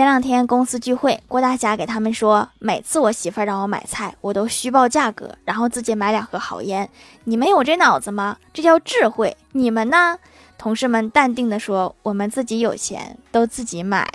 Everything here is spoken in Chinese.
前两天公司聚会郭大侠给他们说每次我媳妇儿让我买菜我都虚报价格然后自己买两盒好烟。你们有这脑子吗？这叫智慧你们呢？同事们淡定的说我们自己有钱都自己买